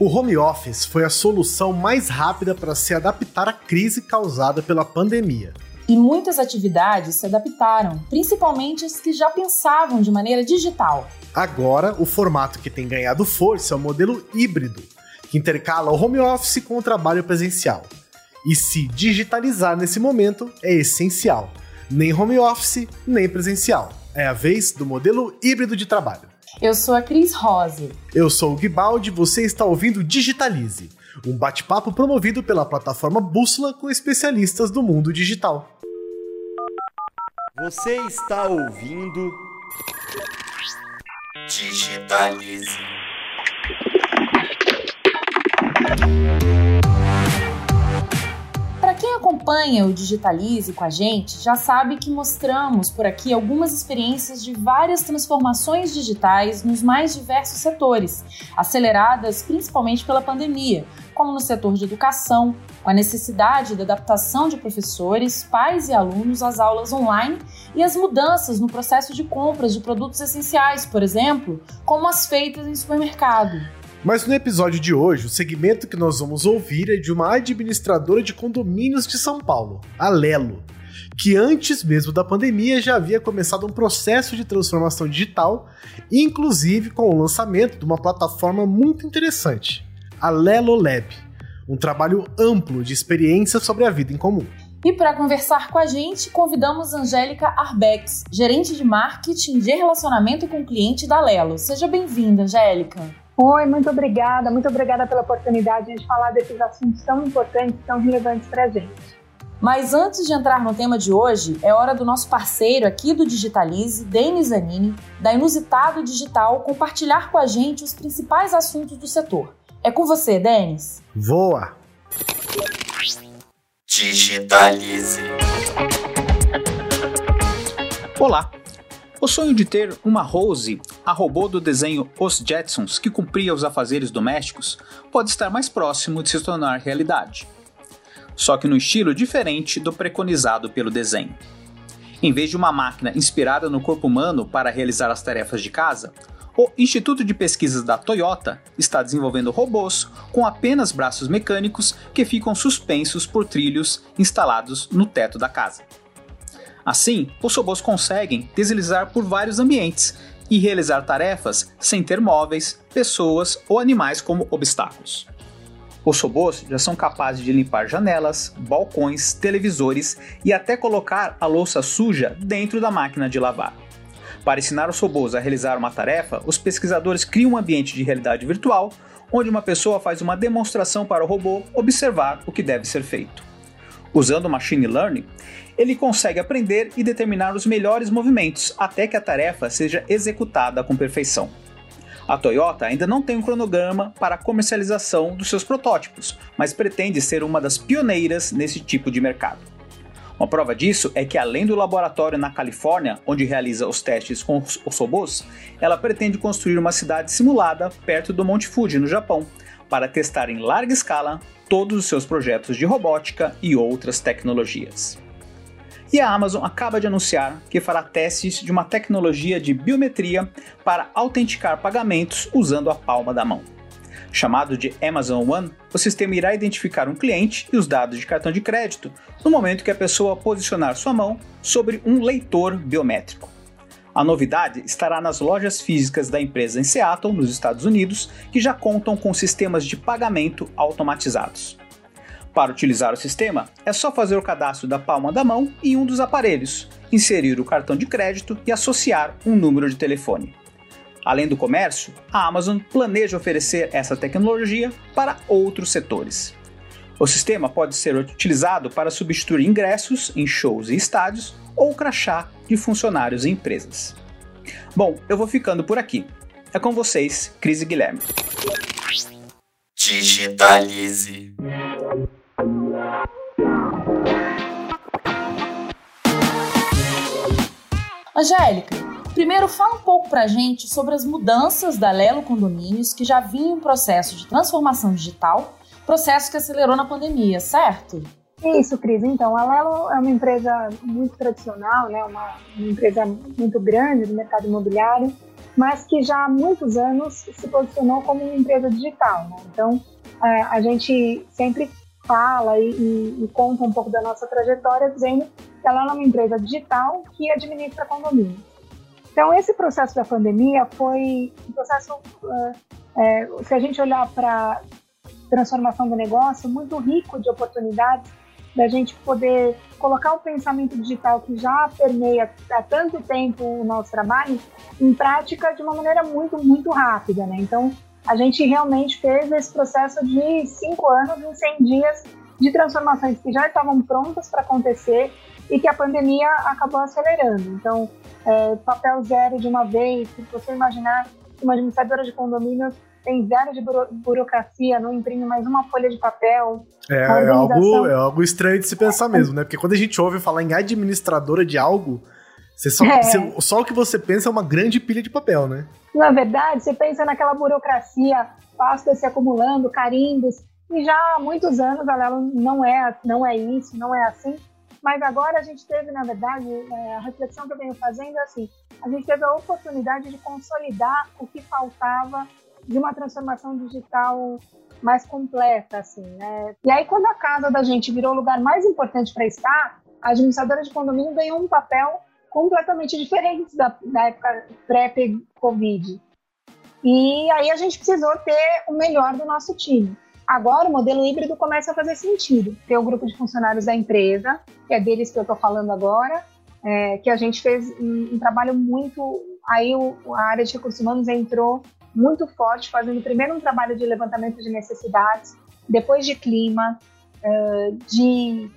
O home office foi a solução mais rápida para se adaptar à crise causada pela pandemia. E muitas atividades se adaptaram, principalmente as que já pensavam de maneira digital. Agora, o formato que tem ganhado força é o modelo híbrido, que intercala o home office com o trabalho presencial. E se digitalizar nesse momento é essencial. Nem home office, nem presencial. É a vez do modelo híbrido de trabalho. Eu sou a Cris Rose. Eu sou o Guibaldi, você está ouvindo Digitalize, um bate-papo promovido pela plataforma Bússola com especialistas do mundo digital. Você está ouvindo Digitalize. Acompanha o Digitalize com a gente já sabe que mostramos por aqui algumas experiências de várias transformações digitais nos mais diversos setores, aceleradas principalmente pela pandemia, como no setor de educação, com a necessidade da adaptação de professores, pais e alunos às aulas online e as mudanças no processo de compras de produtos essenciais, por exemplo, como as feitas em supermercado. Mas no episódio de hoje, o segmento que nós vamos ouvir é de uma administradora de condomínios de São Paulo, a Lelo, que antes mesmo da pandemia já havia começado um processo de transformação digital, inclusive com o lançamento de uma plataforma muito interessante, a Lelo Lab, um trabalho amplo de experiências sobre a vida em comum. E para conversar com a gente, convidamos Angélica Arbex, gerente de marketing de relacionamento com cliente da Lelo. Seja bem-vinda, Angélica. Oi, muito obrigada, muito obrigada pela oportunidade de falar desses assuntos tão importantes, tão relevantes para a gente. Mas antes de entrar no tema de hoje, é hora do nosso parceiro aqui do Digitalize, Denis Zanini, da Inusitado Digital, compartilhar com a gente os principais assuntos do setor. É com você, Denis. Voa! Digitalize. Olá, o sonho de ter uma Rose, a robô do desenho Os Jetsons que cumpria os afazeres domésticos, pode estar mais próximo de se tornar realidade. Só que no estilo diferente do preconizado pelo desenho. Em vez de uma máquina inspirada no corpo humano para realizar as tarefas de casa, o Instituto de Pesquisas da Toyota está desenvolvendo robôs com apenas braços mecânicos que ficam suspensos por trilhos instalados no teto da casa. Assim, os robôs conseguem deslizar por vários ambientes e realizar tarefas sem ter móveis, pessoas ou animais como obstáculos. Os robôs já são capazes de limpar janelas, balcões, televisores e até colocar a louça suja dentro da máquina de lavar. Para ensinar os robôs a realizar uma tarefa, os pesquisadores criam um ambiente de realidade virtual onde uma pessoa faz uma demonstração para o robô observar o que deve ser feito. Usando machine learning, ele consegue aprender e determinar os melhores movimentos até que a tarefa seja executada com perfeição. A Toyota ainda não tem um cronograma para a comercialização dos seus protótipos, mas pretende ser uma das pioneiras nesse tipo de mercado. Uma prova disso é que, além do laboratório na Califórnia, onde realiza os testes com os robôs, ela pretende construir uma cidade simulada perto do Monte Fuji, no Japão, para testar em larga escala todos os seus projetos de robótica e outras tecnologias. E a Amazon acaba de anunciar que fará testes de uma tecnologia de biometria para autenticar pagamentos usando a palma da mão. Chamado de Amazon One, o sistema irá identificar um cliente e os dados de cartão de crédito no momento que a pessoa posicionar sua mão sobre um leitor biométrico. A novidade estará nas lojas físicas da empresa em Seattle, nos Estados Unidos, que já contam com sistemas de pagamento automatizados. Para utilizar o sistema, é só fazer o cadastro da palma da mão em um dos aparelhos, inserir o cartão de crédito e associar um número de telefone. Além do comércio, a Amazon planeja oferecer essa tecnologia para outros setores. O sistema pode ser utilizado para substituir ingressos em shows e estádios ou crachá de funcionários e empresas. Bom, eu vou ficando por aqui. É com vocês, Cris e Guilherme. Digitalize. Angélica, primeiro fala um pouco pra gente sobre as mudanças da Lelo Condomínios que já vinha em processo de transformação digital, processo que acelerou na pandemia, certo? Isso, Cris. Então, a Lelo é uma empresa muito tradicional, né? uma, uma empresa muito grande do mercado imobiliário. mas que já há muitos anos se posicionou como uma empresa digital. Né? Então, a gente sempre fala e, e, e, conta um pouco da nossa trajetória, dizendo que ela é uma empresa digital que administra condomínios. Então, esse processo da pandemia foi um processo, é, se a gente olhar para transformação do negócio, muito rico de oportunidades da gente poder colocar o pensamento digital que já permeia há tanto tempo o nosso trabalho em prática de uma maneira muito, muito rápida, né? Então, a gente realmente fez esse processo de cinco anos em 100 dias de transformações que já estavam prontas para acontecer e que a pandemia acabou acelerando. Então, é, papel zero de uma vez, se você imaginar uma administradora de condomínios tem zero de buro burocracia, não imprime mais uma folha de papel. É, é, algo, é algo estranho de se pensar mesmo, né? Porque quando a gente ouve falar em administradora de algo, você só, é. você, só o que você pensa é uma grande pilha de papel, né? Na verdade, você pensa naquela burocracia, pastas se acumulando, carimbos, e já há muitos anos a Lelo não é, não é isso, não é assim. Mas agora a gente teve, na verdade, é, a reflexão que eu venho fazendo é assim: a gente teve a oportunidade de consolidar o que faltava de uma transformação digital mais completa, assim, né? E aí, quando a casa da gente virou o lugar mais importante para estar, a administradora de condomínio ganhou um papel completamente diferente da, da época pré-Covid. E aí a gente precisou ter o melhor do nosso time. Agora o modelo híbrido começa a fazer sentido. Tem o grupo de funcionários da empresa, que é deles que eu estou falando agora, é, que a gente fez um, um trabalho muito. Aí o, a área de recursos humanos entrou muito forte, fazendo primeiro um trabalho de levantamento de necessidades, depois de clima, uh, de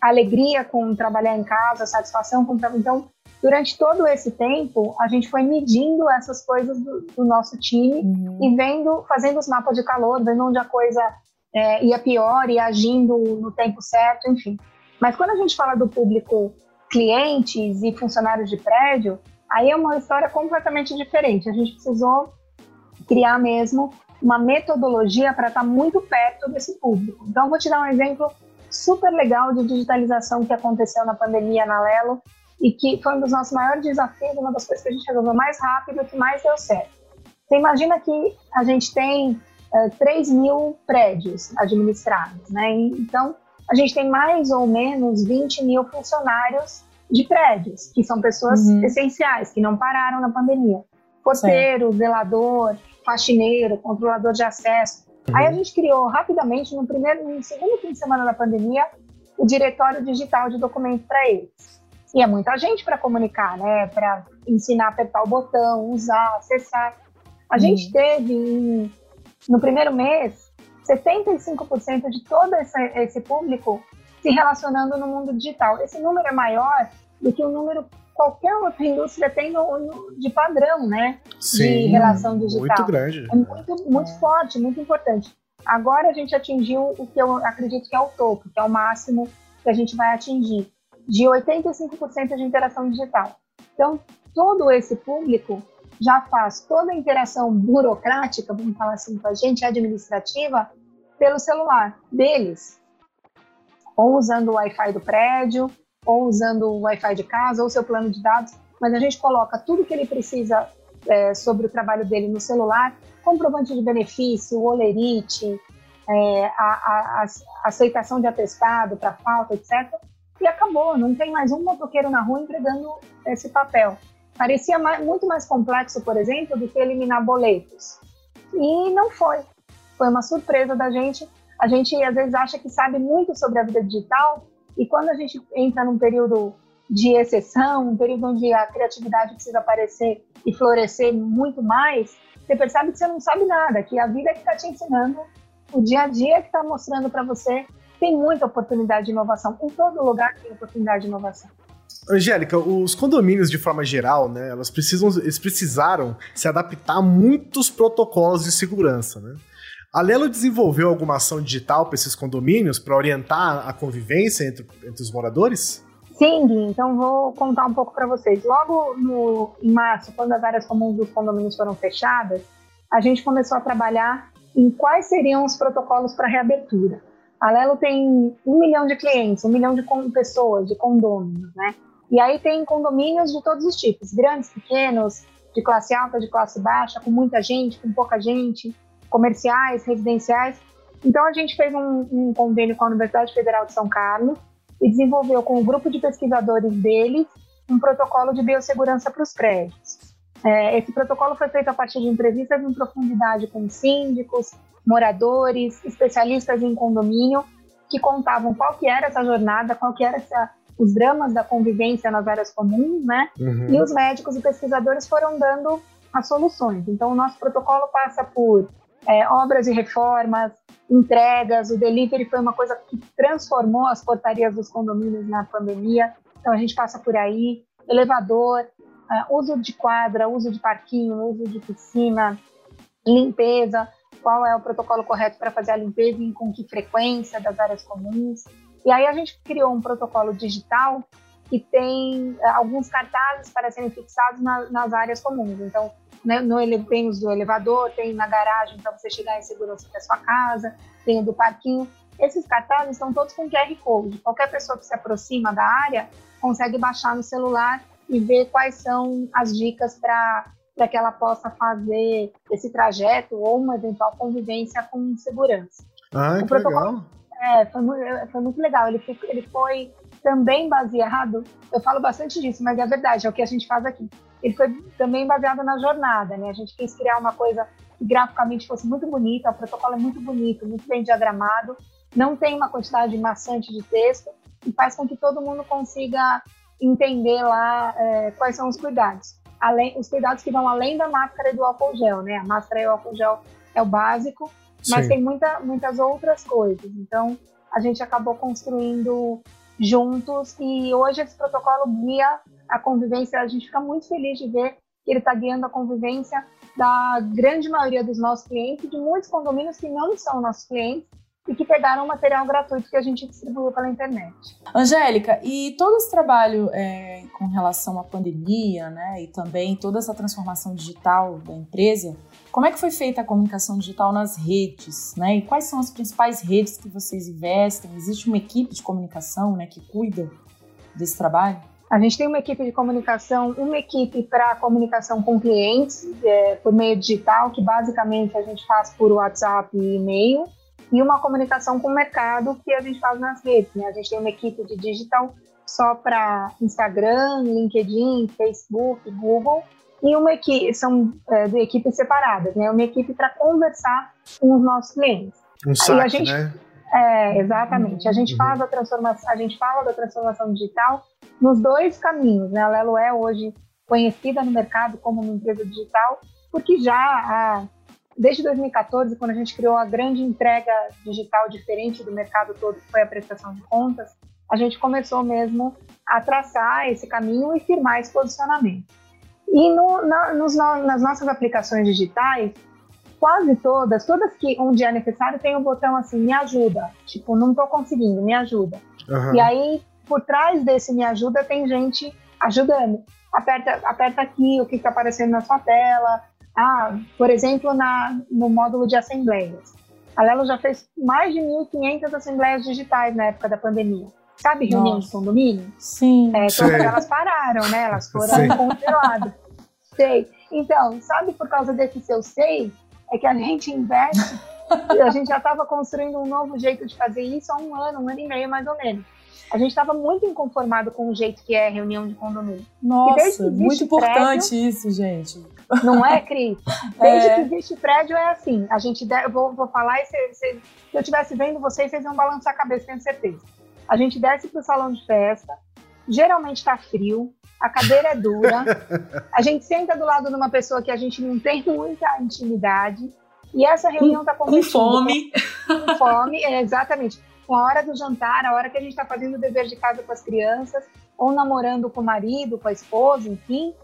alegria com trabalhar em casa, satisfação com trabalhar. Então, durante todo esse tempo, a gente foi medindo essas coisas do, do nosso time uhum. e vendo, fazendo os mapas de calor, vendo onde a coisa é, ia pior e agindo no tempo certo, enfim. Mas quando a gente fala do público clientes e funcionários de prédio, aí é uma história completamente diferente. A gente precisou criar mesmo uma metodologia para estar tá muito perto desse público. Então, vou te dar um exemplo super legal de digitalização que aconteceu na pandemia na Lelo e que foi um dos nossos maiores desafios, uma das coisas que a gente resolveu mais rápido e que mais deu certo. Você imagina que a gente tem uh, 3 mil prédios administrados, né? Então, a gente tem mais ou menos 20 mil funcionários de prédios, que são pessoas uhum. essenciais, que não pararam na pandemia. Porteiro, zelador, faxineiro, controlador de acesso. Uhum. Aí a gente criou rapidamente, no primeiro, no segundo fim de semana da pandemia, o diretório digital de documento para eles. E é muita gente para comunicar, né? Para ensinar a apertar o botão, usar, acessar. A uhum. gente teve, no primeiro mês, 75% de todo esse, esse público se relacionando no mundo digital. Esse número é maior do que o número qualquer outra indústria tem no, no, de padrão, né? Sim, de relação digital. Muito grande. É muito, muito forte, muito importante. Agora a gente atingiu o que eu acredito que é o topo, que é o máximo que a gente vai atingir, de 85% de interação digital. Então, todo esse público já faz toda a interação burocrática, vamos falar assim com a gente, administrativa, pelo celular deles. Ou usando o Wi-Fi do prédio, ou usando o Wi-Fi de casa, ou seu plano de dados, mas a gente coloca tudo que ele precisa é, sobre o trabalho dele no celular, comprovante de benefício, olerite, é, a, a, a, aceitação de atestado para falta, etc. E acabou, não tem mais um motoqueiro na rua entregando esse papel. Parecia mais, muito mais complexo, por exemplo, do que eliminar boletos. E não foi. Foi uma surpresa da gente. A gente às vezes acha que sabe muito sobre a vida digital, e quando a gente entra num período de exceção, um período onde a criatividade precisa aparecer e florescer muito mais, você percebe que você não sabe nada, que a vida é que está te ensinando, o dia a dia é que está mostrando para você, tem muita oportunidade de inovação. Em todo lugar tem oportunidade de inovação. Angélica, os condomínios de forma geral, né, elas precisam, eles precisaram se adaptar a muitos protocolos de segurança, né? A Lelo desenvolveu alguma ação digital para esses condomínios para orientar a convivência entre, entre os moradores? Sim, então vou contar um pouco para vocês. Logo no, em março, quando as áreas comuns dos condomínios foram fechadas, a gente começou a trabalhar em quais seriam os protocolos para reabertura. A Lelo tem um milhão de clientes, um milhão de pessoas, de condôminos, né? E aí tem condomínios de todos os tipos, grandes, pequenos, de classe alta, de classe baixa, com muita gente, com pouca gente, comerciais, residenciais. Então a gente fez um, um convênio com a Universidade Federal de São Carlos e desenvolveu com o um grupo de pesquisadores deles um protocolo de biossegurança para os prédios. É, esse protocolo foi feito a partir de entrevistas em profundidade com síndicos, moradores, especialistas em condomínio, que contavam qual que era essa jornada, qual que era essa, os dramas da convivência nas áreas comuns, né? Uhum. E os médicos e pesquisadores foram dando as soluções. Então, o nosso protocolo passa por é, obras e reformas, entregas, o delivery foi uma coisa que transformou as portarias dos condomínios na pandemia. Então, a gente passa por aí, elevador, uh, uso de quadra, uso de parquinho, uso de piscina, limpeza, qual é o protocolo correto para fazer a limpeza e com que frequência das áreas comuns. E aí a gente criou um protocolo digital que tem uh, alguns cartazes para serem fixados na, nas áreas comuns. Então, né, no, tem os do elevador, tem na garagem para você chegar em segurança até sua casa, tem o do parquinho. Esses cartazes estão todos com QR Code. Qualquer pessoa que se aproxima da área consegue baixar no celular e ver quais são as dicas para que ela possa fazer esse trajeto ou uma eventual convivência com segurança. Ah, o que legal. É, foi, foi, muito legal. Ele, ele foi também baseado, eu falo bastante disso, mas é verdade, é o que a gente faz aqui. Ele foi também baseado na jornada, né? A gente quis criar uma coisa que graficamente fosse muito bonita, o protocolo é muito bonito, muito bem diagramado, não tem uma quantidade maçante de texto e faz com que todo mundo consiga entender lá é, quais são os cuidados. Além, os cuidados que vão além da máscara e do álcool gel, né? A máscara e o álcool gel é o básico, mas Sim. tem muita, muitas outras coisas. Então, a gente acabou construindo juntos e hoje esse protocolo guia a convivência. A gente fica muito feliz de ver que ele está guiando a convivência da grande maioria dos nossos clientes, de muitos condomínios que não são nossos clientes, e que pegaram o material gratuito que a gente distribuiu pela internet. Angélica, e todo esse trabalho é, com relação à pandemia, né, e também toda essa transformação digital da empresa, como é que foi feita a comunicação digital nas redes, né? E quais são as principais redes que vocês investem? Existe uma equipe de comunicação, né, que cuida desse trabalho? A gente tem uma equipe de comunicação, uma equipe para comunicação com clientes é, por meio digital, que basicamente a gente faz por WhatsApp e e-mail e uma comunicação com o mercado que a gente faz nas redes. Né? A gente tem uma equipe de digital só para Instagram, LinkedIn, Facebook, Google e uma equipe são é, de equipes separadas, né? Uma equipe para conversar com os nossos clientes. Um saque, a gente, né? É, exatamente. A gente uhum. faz a transformação, a gente fala da transformação digital nos dois caminhos, né? A Lelo é hoje conhecida no mercado como uma empresa digital, porque já há desde 2014, quando a gente criou a grande entrega digital diferente do mercado todo, que foi a prestação de contas, a gente começou mesmo a traçar esse caminho e firmar esse posicionamento. E no, na, nos, nas nossas aplicações digitais, quase todas, todas que onde é necessário, tem o um botão assim, me ajuda. Tipo, não estou conseguindo, me ajuda. Uhum. E aí, por trás desse me ajuda, tem gente ajudando. Aperta, aperta aqui o que está aparecendo na sua tela, ah, por exemplo, na, no módulo de assembleias. A Lelo já fez mais de 1.500 assembleias digitais na época da pandemia. Sabe reunião Nossa. de condomínio? Sim. É, todas elas pararam, né? Elas foram Sim. congeladas. Sei. Então, sabe por causa desse seu sei, é que a gente investe, a gente já estava construindo um novo jeito de fazer isso há um ano, um ano e meio mais ou menos. A gente estava muito inconformado com o jeito que é reunião de condomínio. Nossa, muito importante prédio, isso, gente. Não é, Cris? Desde é. que existe prédio é assim. A gente de, eu vou, vou falar e se, se, se eu estivesse vendo vocês, vocês iam balançar a cabeça, tenho certeza. A gente desce para o salão de festa, geralmente está frio, a cadeira é dura, a gente senta do lado de uma pessoa que a gente não tem muita intimidade, e essa reunião está com fome. Com fome, é, exatamente. Com a hora do jantar, a hora que a gente está fazendo o dever de casa com as crianças, ou namorando com o marido, com a esposa, enfim.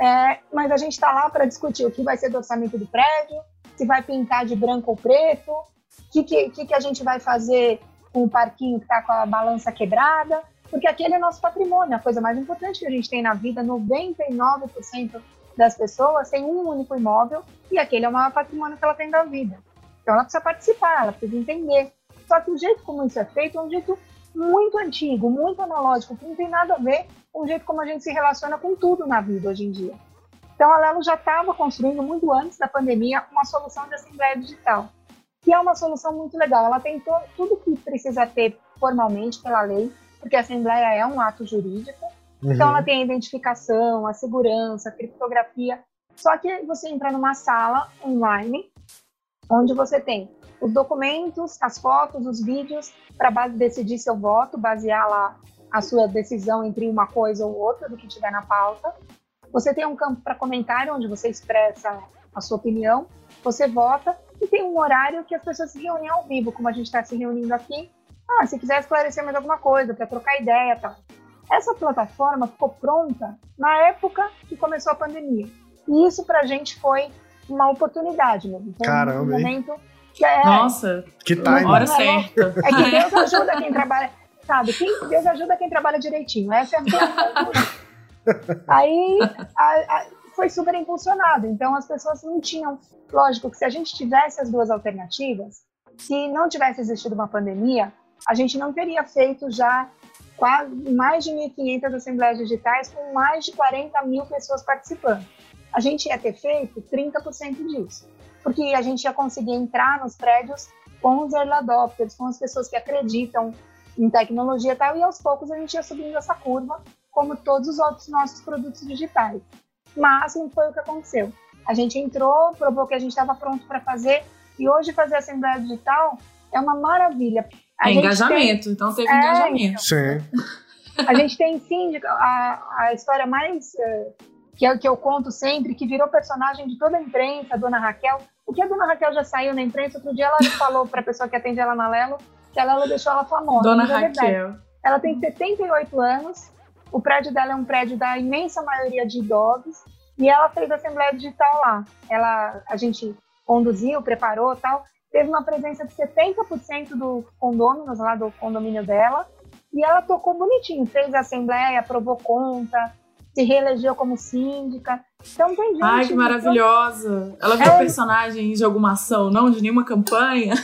É, mas a gente está lá para discutir o que vai ser do orçamento do prédio, se vai pintar de branco ou preto, o que, que, que a gente vai fazer com o parquinho que está com a balança quebrada, porque aquele é nosso patrimônio, a coisa mais importante que a gente tem na vida. 99% das pessoas tem um único imóvel e aquele é o maior patrimônio que ela tem da vida. Então ela precisa participar, ela precisa entender. Só que o jeito como isso é feito é um jeito muito antigo, muito analógico, que não tem nada a ver com o jeito como a gente se relaciona com tudo na vida hoje em dia. Então, a Lelo já estava construindo, muito antes da pandemia, uma solução de assembleia digital, que é uma solução muito legal. Ela tem tudo que precisa ter formalmente pela lei, porque a assembleia é um ato jurídico. Uhum. Então, ela tem a identificação, a segurança, a criptografia. Só que você entra numa sala online, onde você tem os documentos, as fotos, os vídeos, para decidir seu voto, basear lá a sua decisão entre uma coisa ou outra do que tiver na pauta. Você tem um campo para comentário onde você expressa a sua opinião, você vota e tem um horário que as pessoas se reúnem ao vivo, como a gente está se reunindo aqui. Ah, se quiser esclarecer mais alguma coisa, para trocar ideia, tal. Essa plataforma ficou pronta na época que começou a pandemia. E isso para a gente foi uma oportunidade mesmo. Foi Caramba, um momento que é, Nossa, que time. Hora certa. É que Deus ajuda quem trabalha, sabe? Quem, Deus ajuda quem trabalha direitinho. Essa é a Aí a, a, foi super impulsionado. Então as pessoas não tinham. Lógico que se a gente tivesse as duas alternativas, se não tivesse existido uma pandemia, a gente não teria feito já quase mais de 1.500 assembleias digitais com mais de 40 mil pessoas participando. A gente ia ter feito 30% disso, porque a gente ia conseguir entrar nos prédios com os early adopters, com as pessoas que acreditam em tecnologia e tal, e aos poucos a gente ia subindo essa curva como todos os outros nossos produtos digitais. Mas não foi o que aconteceu. A gente entrou, provou que a gente estava pronto para fazer, e hoje fazer Assembleia Digital é uma maravilha. A é engajamento, tem... então teve é, engajamento. Sim. A gente tem síndica, a, a história mais uh, que, eu, que eu conto sempre, que virou personagem de toda a imprensa, a dona Raquel. O que a dona Raquel já saiu na imprensa, outro dia ela falou para a pessoa que atende ela na Lelo que a Lelo deixou ela famosa. Dona Raquel. Ela tem 78 anos, o prédio dela é um prédio da imensa maioria de idosos e ela fez a assembleia digital lá. Ela, a gente conduziu, preparou, tal. Teve uma presença de 70% dos condôminos lá do condomínio dela e ela tocou bonitinho, fez a assembleia, aprovou conta, se reelegeu como síndica. Então tem gente. Ai, que maravilhosa! Ela virou é... personagem de alguma ação, não de nenhuma campanha.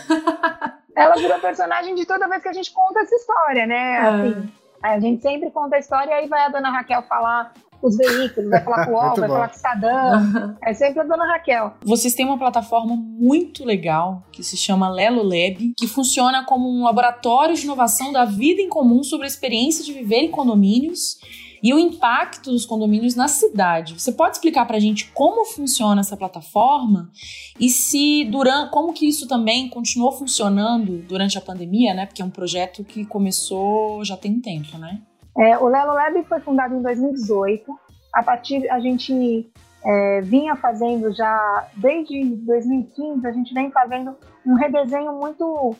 ela virou personagem de toda vez que a gente conta essa história, né? É. Assim, a gente sempre conta a história e aí vai a dona Raquel falar os veículos, vai falar com o UOL, vai bom. falar com o Estadão. É sempre a dona Raquel. Vocês têm uma plataforma muito legal que se chama Lelo Lab, que funciona como um laboratório de inovação da vida em comum sobre a experiência de viver em condomínios e o impacto dos condomínios na cidade. Você pode explicar para a gente como funciona essa plataforma e se durante, como que isso também continuou funcionando durante a pandemia, né? Porque é um projeto que começou já tem um tempo, né? É, o Lelo Lab foi fundado em 2018. A partir a gente é, vinha fazendo já desde 2015 a gente vem fazendo um redesenho muito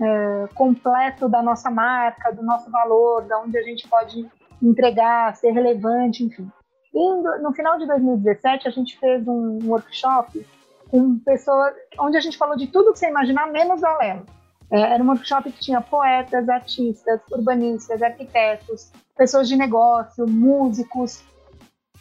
é, completo da nossa marca, do nosso valor, da onde a gente pode entregar, ser relevante, enfim. E no final de 2017, a gente fez um workshop com pessoas, onde a gente falou de tudo que você imaginar, menos a Lelo. É, era um workshop que tinha poetas, artistas, urbanistas, arquitetos, pessoas de negócio, músicos,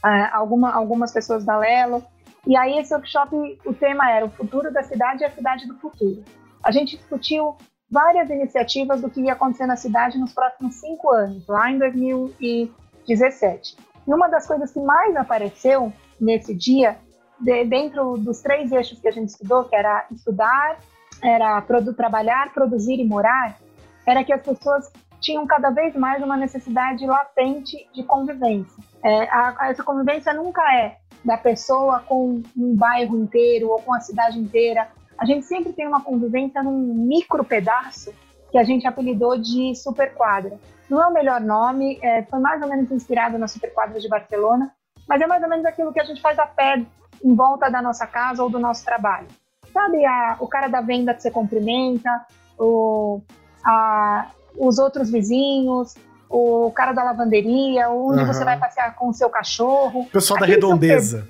é, alguma, algumas pessoas da Lelo. E aí esse workshop, o tema era o futuro da cidade e a cidade do futuro. A gente discutiu várias iniciativas do que ia acontecer na cidade nos próximos cinco anos, lá em 2017. E uma das coisas que mais apareceu nesse dia, de, dentro dos três eixos que a gente estudou, que era estudar, era produ trabalhar, produzir e morar, era que as pessoas tinham cada vez mais uma necessidade latente de convivência. É, a, a, essa convivência nunca é da pessoa com um bairro inteiro ou com a cidade inteira, a gente sempre tem uma convivência num micro pedaço que a gente apelidou de superquadra. Não é o melhor nome, é, foi mais ou menos inspirado na superquadra de Barcelona, mas é mais ou menos aquilo que a gente faz a pé em volta da nossa casa ou do nosso trabalho. Sabe, a, o cara da venda que você cumprimenta, o, a, os outros vizinhos, o cara da lavanderia, onde uhum. você vai passear com o seu cachorro. O pessoal da redondeza.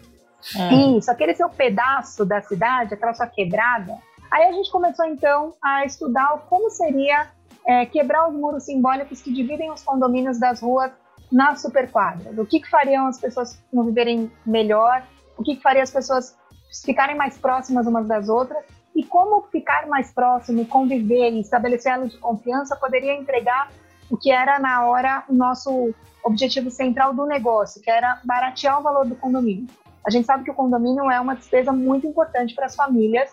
É. Isso, aquele seu pedaço da cidade, aquela sua quebrada. Aí a gente começou então a estudar como seria é, quebrar os muros simbólicos que dividem os condomínios das ruas na superquadra. O que, que fariam as pessoas viverem melhor, o que, que faria as pessoas ficarem mais próximas umas das outras e como ficar mais próximo, conviver e estabelecer elo de confiança poderia entregar o que era na hora o nosso objetivo central do negócio, que era baratear o valor do condomínio. A gente sabe que o condomínio é uma despesa muito importante para as famílias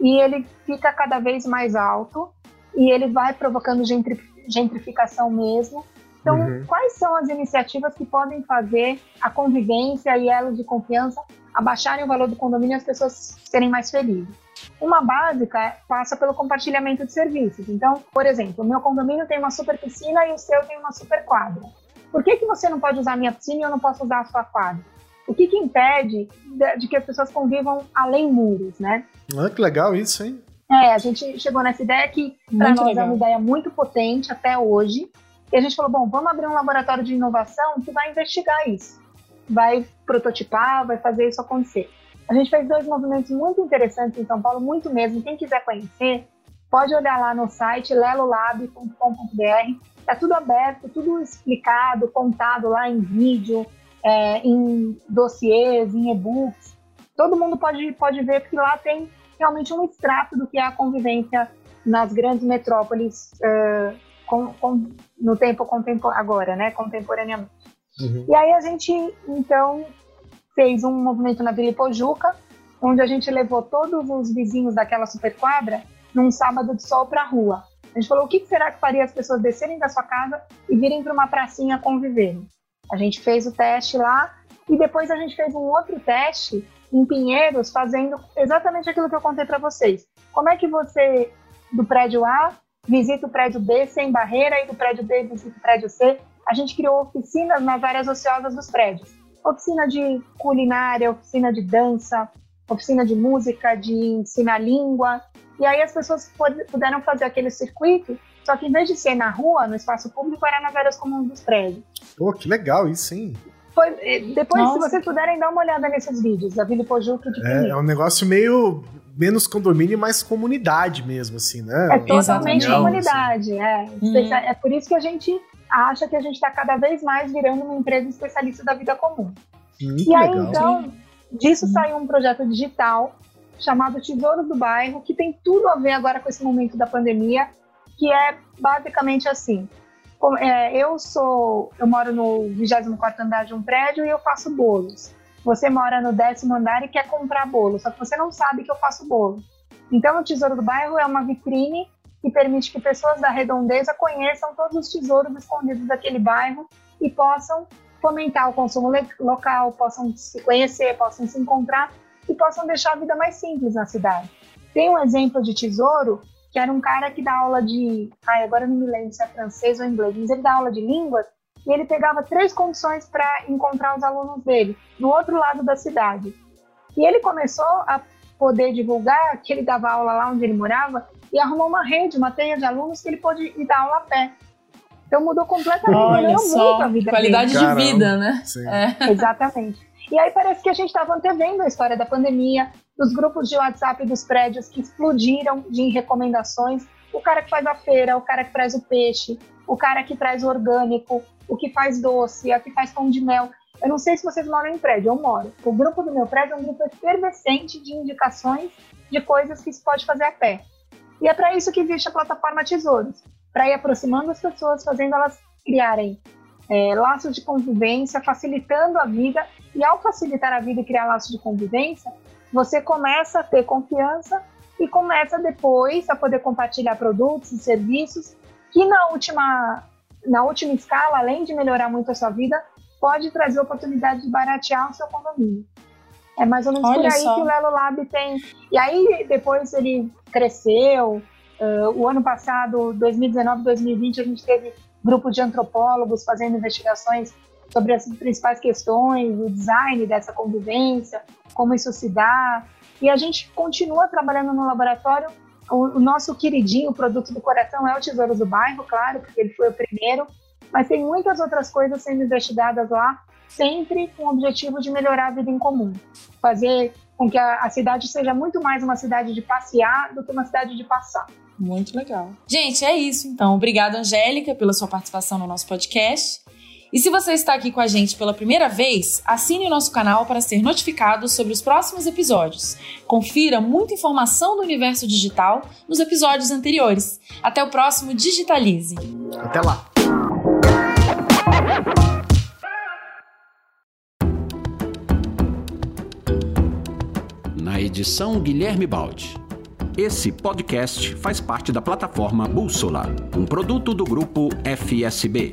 e ele fica cada vez mais alto e ele vai provocando gentrificação mesmo. Então, uhum. quais são as iniciativas que podem fazer a convivência e elos de confiança abaixarem o valor do condomínio e as pessoas serem mais felizes? Uma básica passa pelo compartilhamento de serviços. Então, por exemplo, o meu condomínio tem uma super piscina e o seu tem uma super quadra. Por que, que você não pode usar a minha piscina e eu não posso usar a sua quadra? O que, que impede de, de, que as pessoas convivam além muros, né? Ah, que legal isso, hein? É, a gente chegou nessa ideia que para nós legal. é uma ideia muito potente até hoje. E a gente falou, bom, vamos abrir um laboratório de inovação que vai investigar isso. Vai prototipar, vai fazer isso acontecer. A gente fez dois movimentos muito interessantes em São Paulo, muito mesmo. Quem quiser conhecer, pode olhar lá no site lelolab.com.br. Está tudo aberto, tudo explicado, contado lá em vídeo, é, em dossiês, em e-books. Todo mundo pode, pode ver, porque lá tem realmente um extrato do que é a convivência nas grandes metrópoles uh, com, com, no tempo contemporâneo, agora, né, contemporaneamente. Uhum. E aí a gente, então, fez um movimento na Vila Ipojuca, onde a gente levou todos os vizinhos daquela superquadra num sábado de sol para a rua. A gente falou, o que será que faria as pessoas descerem da sua casa e virem para uma pracinha conviverem? A gente fez o teste lá e depois a gente fez um outro teste em Pinheiros, fazendo exatamente aquilo que eu contei para vocês. Como é que você, do prédio A, visita o prédio B sem barreira e do prédio B visita o prédio C? A gente criou oficinas nas áreas ociosas dos prédios oficina de culinária, oficina de dança, oficina de música, de ensinar língua. E aí as pessoas puderam fazer aquele circuito, só que em vez de ser na rua, no espaço público, era nas áreas comuns dos prédios. Pô, que legal isso, hein? Foi, depois, Nossa. se vocês puderem, dar uma olhada nesses vídeos, da Vila Pojuca de é, é um negócio meio menos condomínio e mais comunidade mesmo, assim, né? É totalmente comunidade, assim. é. Hum. É por isso que a gente acha que a gente está cada vez mais virando uma empresa especialista da vida comum. Muito e aí, legal. então, disso saiu um projeto digital chamado Tesouros do Bairro, que tem tudo a ver agora com esse momento da pandemia, que é basicamente assim. É, eu sou, eu moro no 24 andar de um prédio e eu faço bolos. Você mora no décimo andar e quer comprar bolo, só que você não sabe que eu faço bolo. Então, o Tesouro do Bairro é uma vitrine que permite que pessoas da redondeza conheçam todos os tesouros escondidos daquele bairro e possam fomentar o consumo local, possam se conhecer, possam se encontrar e possam deixar a vida mais simples na cidade. Tem um exemplo de tesouro que era um cara que dá aula de, ai, agora não me lembro se é francês ou inglês, mas ele dá aula de línguas e ele pegava três condições para encontrar os alunos dele no outro lado da cidade. E ele começou a poder divulgar que ele dava aula lá onde ele morava e arrumou uma rede, uma teia de alunos que ele pôde ir dar aula a pé. Então mudou completamente, Olha só, a vida qualidade dele. de vida, né? É. Exatamente. E aí parece que a gente estava antevendo a história da pandemia, dos grupos de WhatsApp dos prédios que explodiram de recomendações. O cara que faz a feira, o cara que traz o peixe, o cara que traz o orgânico, o que faz doce, a que faz pão de mel. Eu não sei se vocês moram em prédio, eu moro. O grupo do meu prédio é um grupo efervescente de indicações de coisas que se pode fazer a pé. E é para isso que existe a plataforma Tesouros para ir aproximando as pessoas, fazendo elas criarem é, laços de convivência, facilitando a vida. E ao facilitar a vida e criar laços de convivência, você começa a ter confiança e começa depois a poder compartilhar produtos e serviços que na última, na última escala, além de melhorar muito a sua vida, pode trazer oportunidade de baratear o seu condomínio. É mais ou menos Olha por aí só. que o Lelo Lab tem. E aí depois ele cresceu. Uh, o ano passado, 2019, 2020, a gente teve grupo de antropólogos fazendo investigações sobre as principais questões, o design dessa convivência, como isso se dá. E a gente continua trabalhando no laboratório. O, o nosso queridinho, o produto do coração, é o Tesouro do Bairro, claro, porque ele foi o primeiro. Mas tem muitas outras coisas sendo investigadas lá sempre com o objetivo de melhorar a vida em comum, fazer com que a, a cidade seja muito mais uma cidade de passear do que uma cidade de passar. Muito legal. Gente, é isso então. Obrigada, Angélica, pela sua participação no nosso podcast. E se você está aqui com a gente pela primeira vez, assine o nosso canal para ser notificado sobre os próximos episódios. Confira muita informação do universo digital nos episódios anteriores. Até o próximo Digitalize. Até lá. Edição Guilherme Baldi. Esse podcast faz parte da plataforma Bússola, um produto do grupo FSB.